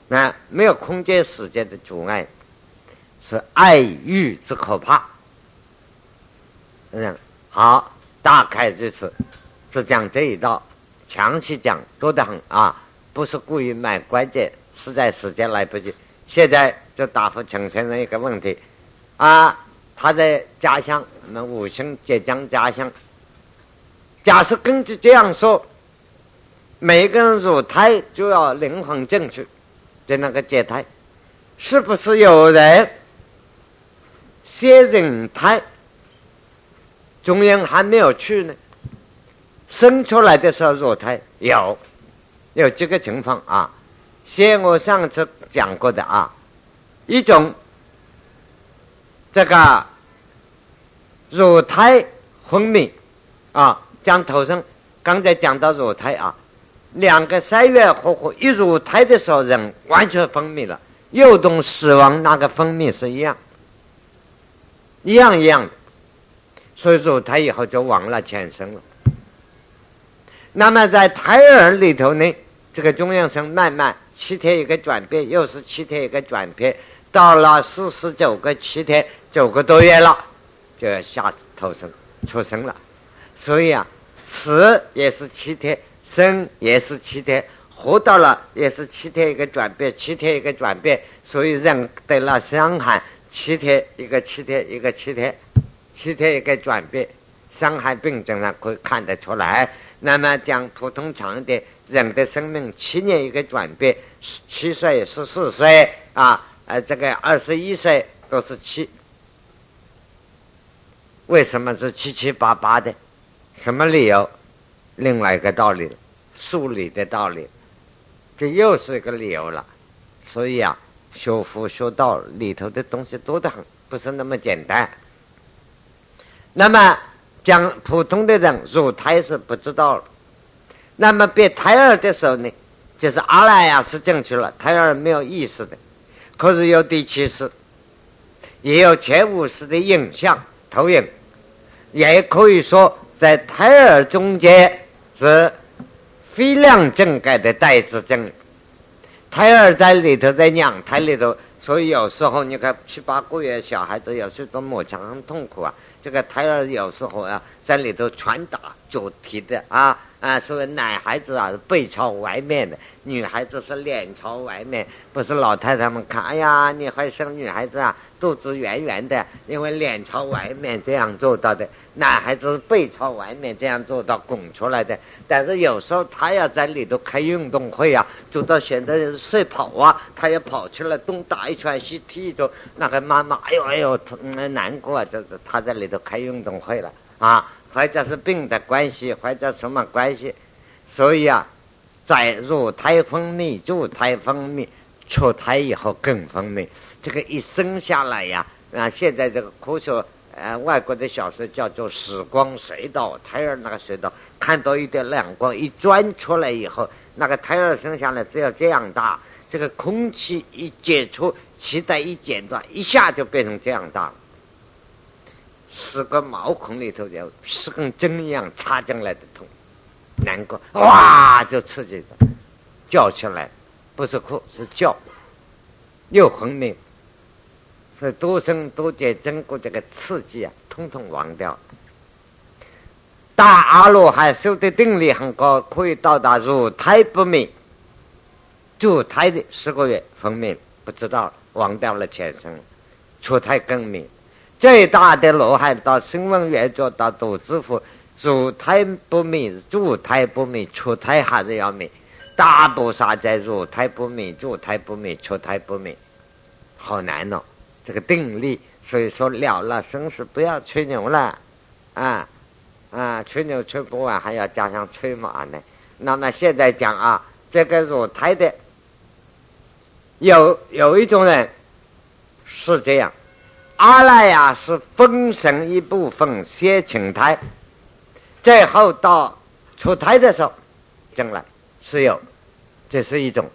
那没有空间时间的阻碍，是爱欲之可怕。嗯，好，大概如此，只讲这一道，详细讲多得很啊，不是故意卖关键，实在时间来不及。现在就答复陈先生一个问题，啊，他在家乡，我们五星浙江家乡。假设根据这样说，每个人入胎就要灵魂进去，在那个结胎，是不是有人先人胎，中央还没有去呢？生出来的时候入胎有，有几个情况啊？先我上次讲过的啊，一种这个乳胎分泌啊。讲头生，刚才讲到乳胎啊，两个三月合合一乳胎的时候，人完全分泌了，又同死亡那个分泌是一样，一样一样的，所以乳胎以后就忘了前生了。那么在胎儿里头呢，这个中央生慢慢七天一个转变，又是七天一个转变，到了四十九个七天九个多月了，就要下头生出生了，所以啊。死也是七天，生也是七天，活到了也是七天一个转变，七天一个转变，所以人得了伤寒，七天一个七天一个七天，七天一个转变，伤寒病症呢可以看得出来。那么讲普通常的，人的生命七年一个转变，七岁十四岁啊，呃，这个二十一岁都是七，为什么是七七八八的？什么理由？另外一个道理，数理的道理，这又是一个理由了。所以啊，学佛学道里头的东西多得很，不是那么简单。那么讲普通的人入胎是不知道，那么变胎儿的时候呢，就是阿赖耶识进去了，胎儿没有意识的，可是有第七识，也有前五识的影像投影，也可以说。在胎儿中间是非量正改的代子症，胎儿在里头在娘胎里头所以有时候你看七八个月小孩子有时候摸墙很痛苦啊。这个胎儿有时候啊，在里头拳打脚踢的啊啊，所以男孩子啊背朝外面的，女孩子是脸朝外面。不是老太太们看，哎呀，你还生女孩子啊，肚子圆圆的，因为脸朝外面这样做到的。男孩子背朝外面这样做到拱出来的。但是有时候他要在里头开运动会啊，做到现在赛跑啊，他要跑出来东打一圈西踢一脚，那个妈妈哎呦哎呦，难过啊！就是他在里头开运动会了啊，或者是病的关系，或者什么关系，所以啊，在乳胎分泌、助胎分泌。出胎以后更分泌，这个一生下来呀，啊，现在这个科学，呃，外国的小说叫做时光隧道，胎儿那个隧道，看到一点亮光一钻出来以后，那个胎儿生下来只要这样大，这个空气一解除，脐带一剪断，一下就变成这样大了，十个毛孔里头有十根针一样插进来的痛，难过，哇，就刺激的，叫起来。不是哭，是叫，又昏迷，所以多生多劫经过这个刺激啊，统统忘掉。大阿罗汉修的定力很高，可以到达入胎不灭，入胎的十个月分娩，不知道忘掉了前生，出胎更灭。最大的罗汉到声闻缘觉到度之佛，入胎不灭，入胎不灭，出胎还是要灭。大菩萨在入胎不灭，入胎不灭，出胎不灭，好难哦！这个定力，所以说了了生死，不要吹牛了，啊啊，吹牛吹不完，还要加上吹马呢。那么现在讲啊，这个入胎的，有有一种人是这样，阿赖呀是分神一部分先请胎，最后到出胎的时候进来。是有，这是一种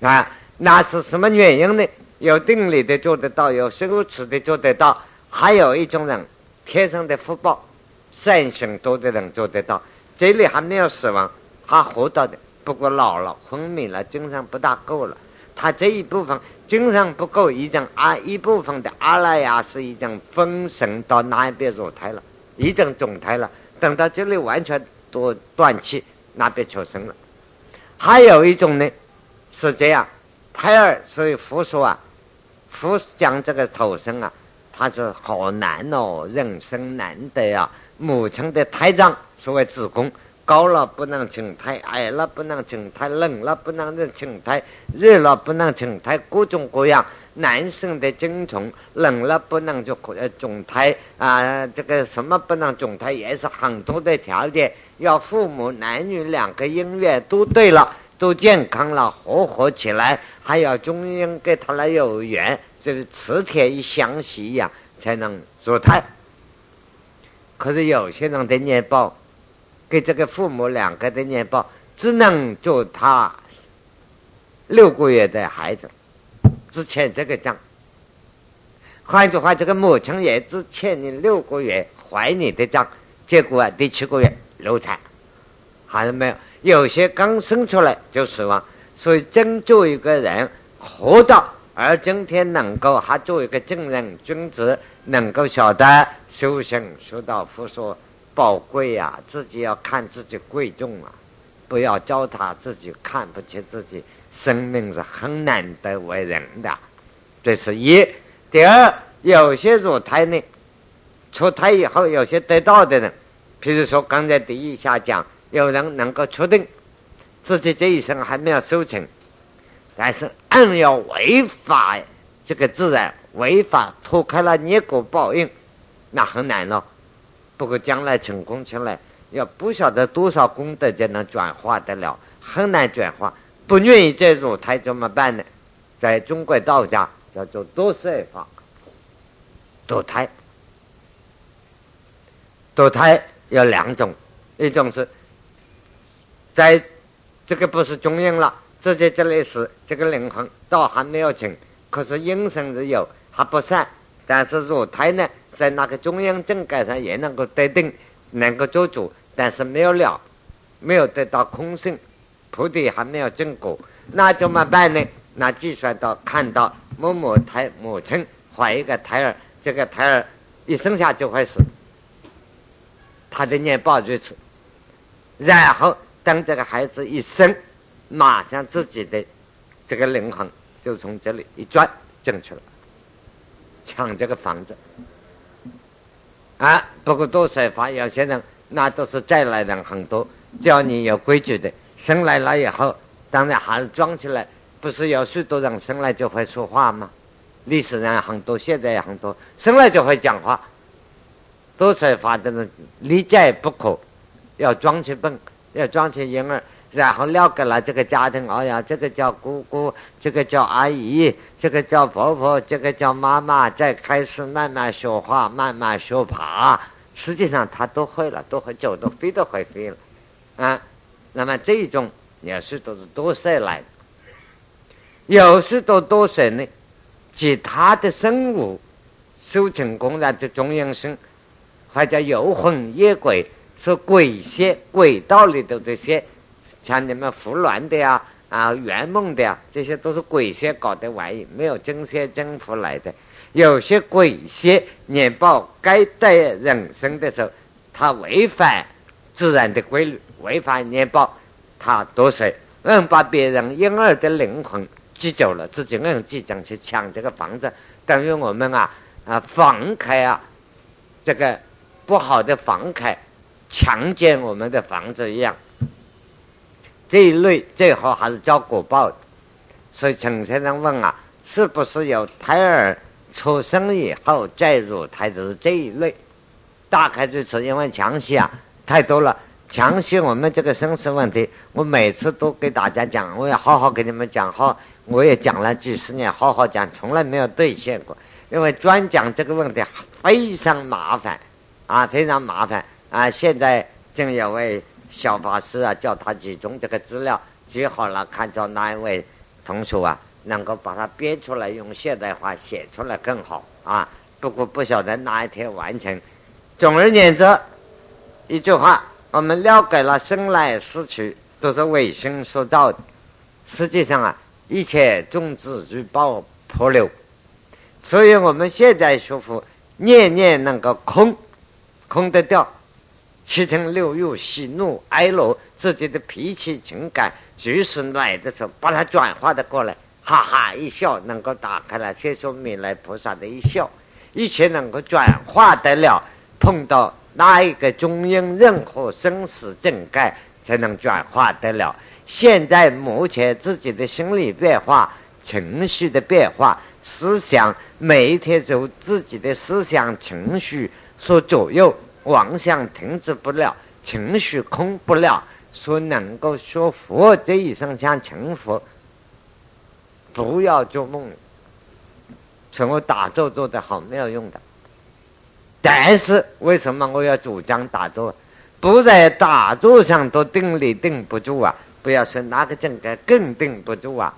啊，那是什么原因呢？有定力的做得到，有修持的做得到，还有一种人天生的福报，善行多的人做得到。这里还没有死亡，他活到的，不过老了昏迷了，精神不大够了。他这一部分精神不够，已经啊一部分的阿赖耶是已经分神到那边入胎了，已经种胎了。等到这里完全都断气，那边求生了。还有一种呢，是这样，胎儿所以佛说啊，佛讲这个投生啊，他说好难哦，人生难得啊。母亲的胎脏，所谓子宫，高了不能成胎，矮了不能成胎，冷了不能成胎，热了不能成胎，各种各样。男生的精虫冷了不能就呃种胎啊，这个什么不能种胎也是很多的条件。要父母男女两个姻缘都对了，都健康了，和合起来，还要中阴跟他来有缘，就是磁铁一相吸一样，才能做胎。可是有些人的念报，给这个父母两个的念报，只能做他六个月的孩子。只欠这个账，换句话，这个母亲也只欠你六个月怀你的账，结果啊，第七个月流产，还是没有。有些刚生出来就死亡，所以真做一个人活到而今天能够还做一个正人君子，能够晓得修行修道佛说宝贵呀，自己要看自己贵重啊，不要糟蹋自己看不起自己。生命是很难得为人的，这是一。第二，有些入胎呢，出胎以后有些得道的人，譬如说刚才第一下讲，有人能够确定自己这一生还没有收成，但是硬要违法这个自然，违法脱开了业果报应，那很难了。不过将来成功起来，要不晓得多少功德才能转化得了，很难转化。不愿意再入胎怎么办呢？在中国道家叫做多色法，堕胎。堕胎有两种，一种是在这个不是中阴了，直接这里是这个灵魂倒还没有成，可是阴身是有还不散，但是入胎呢，在那个中央正盖上也能够得定，能够做主，但是没有了，没有得到空性。菩提还没有证果，那怎么办呢？那计算到看到某某胎母亲怀一个胎儿，这个胎儿一生下就会死，他的念报如此。然后等这个孩子一生，马上自己的这个灵魂就从这里一转进去了，抢这个房子。啊，不过多说法，有些人那都是再来人很多，教你有规矩的，生来了以后，当然还是装起来。不是有许多人生来就会说话吗？历史上很多，现在也很多，生来就会讲话。多说法的人理解不可，要装起笨，要装起婴儿，然后了给了这个家庭。哎呀，这个叫姑姑，这个叫阿姨，这个叫婆婆，这个叫妈妈，再开始慢慢说话，慢慢学爬。实际上他都会了，都会走，都飞都会飞了。啊，那么这种也是都是多岁来的，有许多多岁呢，其他的生物，修成功了的中阴身，或者游魂野鬼。说鬼仙鬼道里头这些，像你们胡乱的呀、啊圆梦的呀，这些都是鬼邪搞的玩意，没有真邪真佛来的。有些鬼邪年报该带人生的时候，他违反自然的规律，违反年报，他多谁硬把别人婴儿的灵魂挤走了，自己硬即将去抢这个房子，等于我们啊啊房开啊，这个不好的房开。强奸我们的房子一样，这一类最后还是交果报。所以陈先生问啊，是不是有胎儿出生以后再入胎的这一类？大概就是因为强袭啊太多了，强袭我们这个生死问题，我每次都给大家讲，我也好好给你们讲好，我也讲了几十年，好好讲，从来没有兑现过。因为专讲这个问题非常麻烦啊，非常麻烦。啊，现在正有位小法师啊，叫他集中这个资料，集好了，看着哪一位同学啊，能够把它编出来，用现代化写出来更好啊。不过不晓得哪一天完成。总而言之，一句话，我们了解了生来死去都是为生所造的。实际上啊，一切种子如报破流，所以我们现在学佛，念念能够空，空得掉。七情六欲、喜怒哀乐，自己的脾气情感，即使来的时候，把它转化的过来，哈哈一笑，能够打开了。先说弥勒菩萨的一笑，一切能够转化得了。碰到哪一个中阴，任何生死境界，才能转化得了。现在目前自己的心理变化、情绪的变化、思想，每一天走自己的思想情绪所左右。妄想停止不了，情绪空不了，说能够说佛这一生想成佛，不要做梦。什么打坐做得好没有用的。但是为什么我要主张打坐？不在打坐上都定力定不住啊！不要说哪个境界更定不住啊！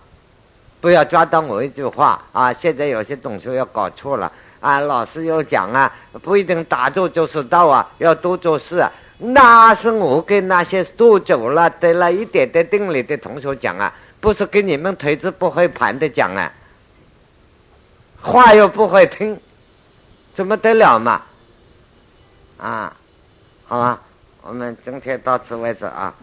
不要抓到我一句话啊！现在有些同学要搞错了。啊，老师又讲啊，不一定打坐就是道啊，要多做事啊。那是我跟那些多久了得了一点点定力的同学讲啊，不是跟你们腿子不会盘的讲啊。话又不会听，怎么得了嘛？啊，好吧，我们今天到此为止啊。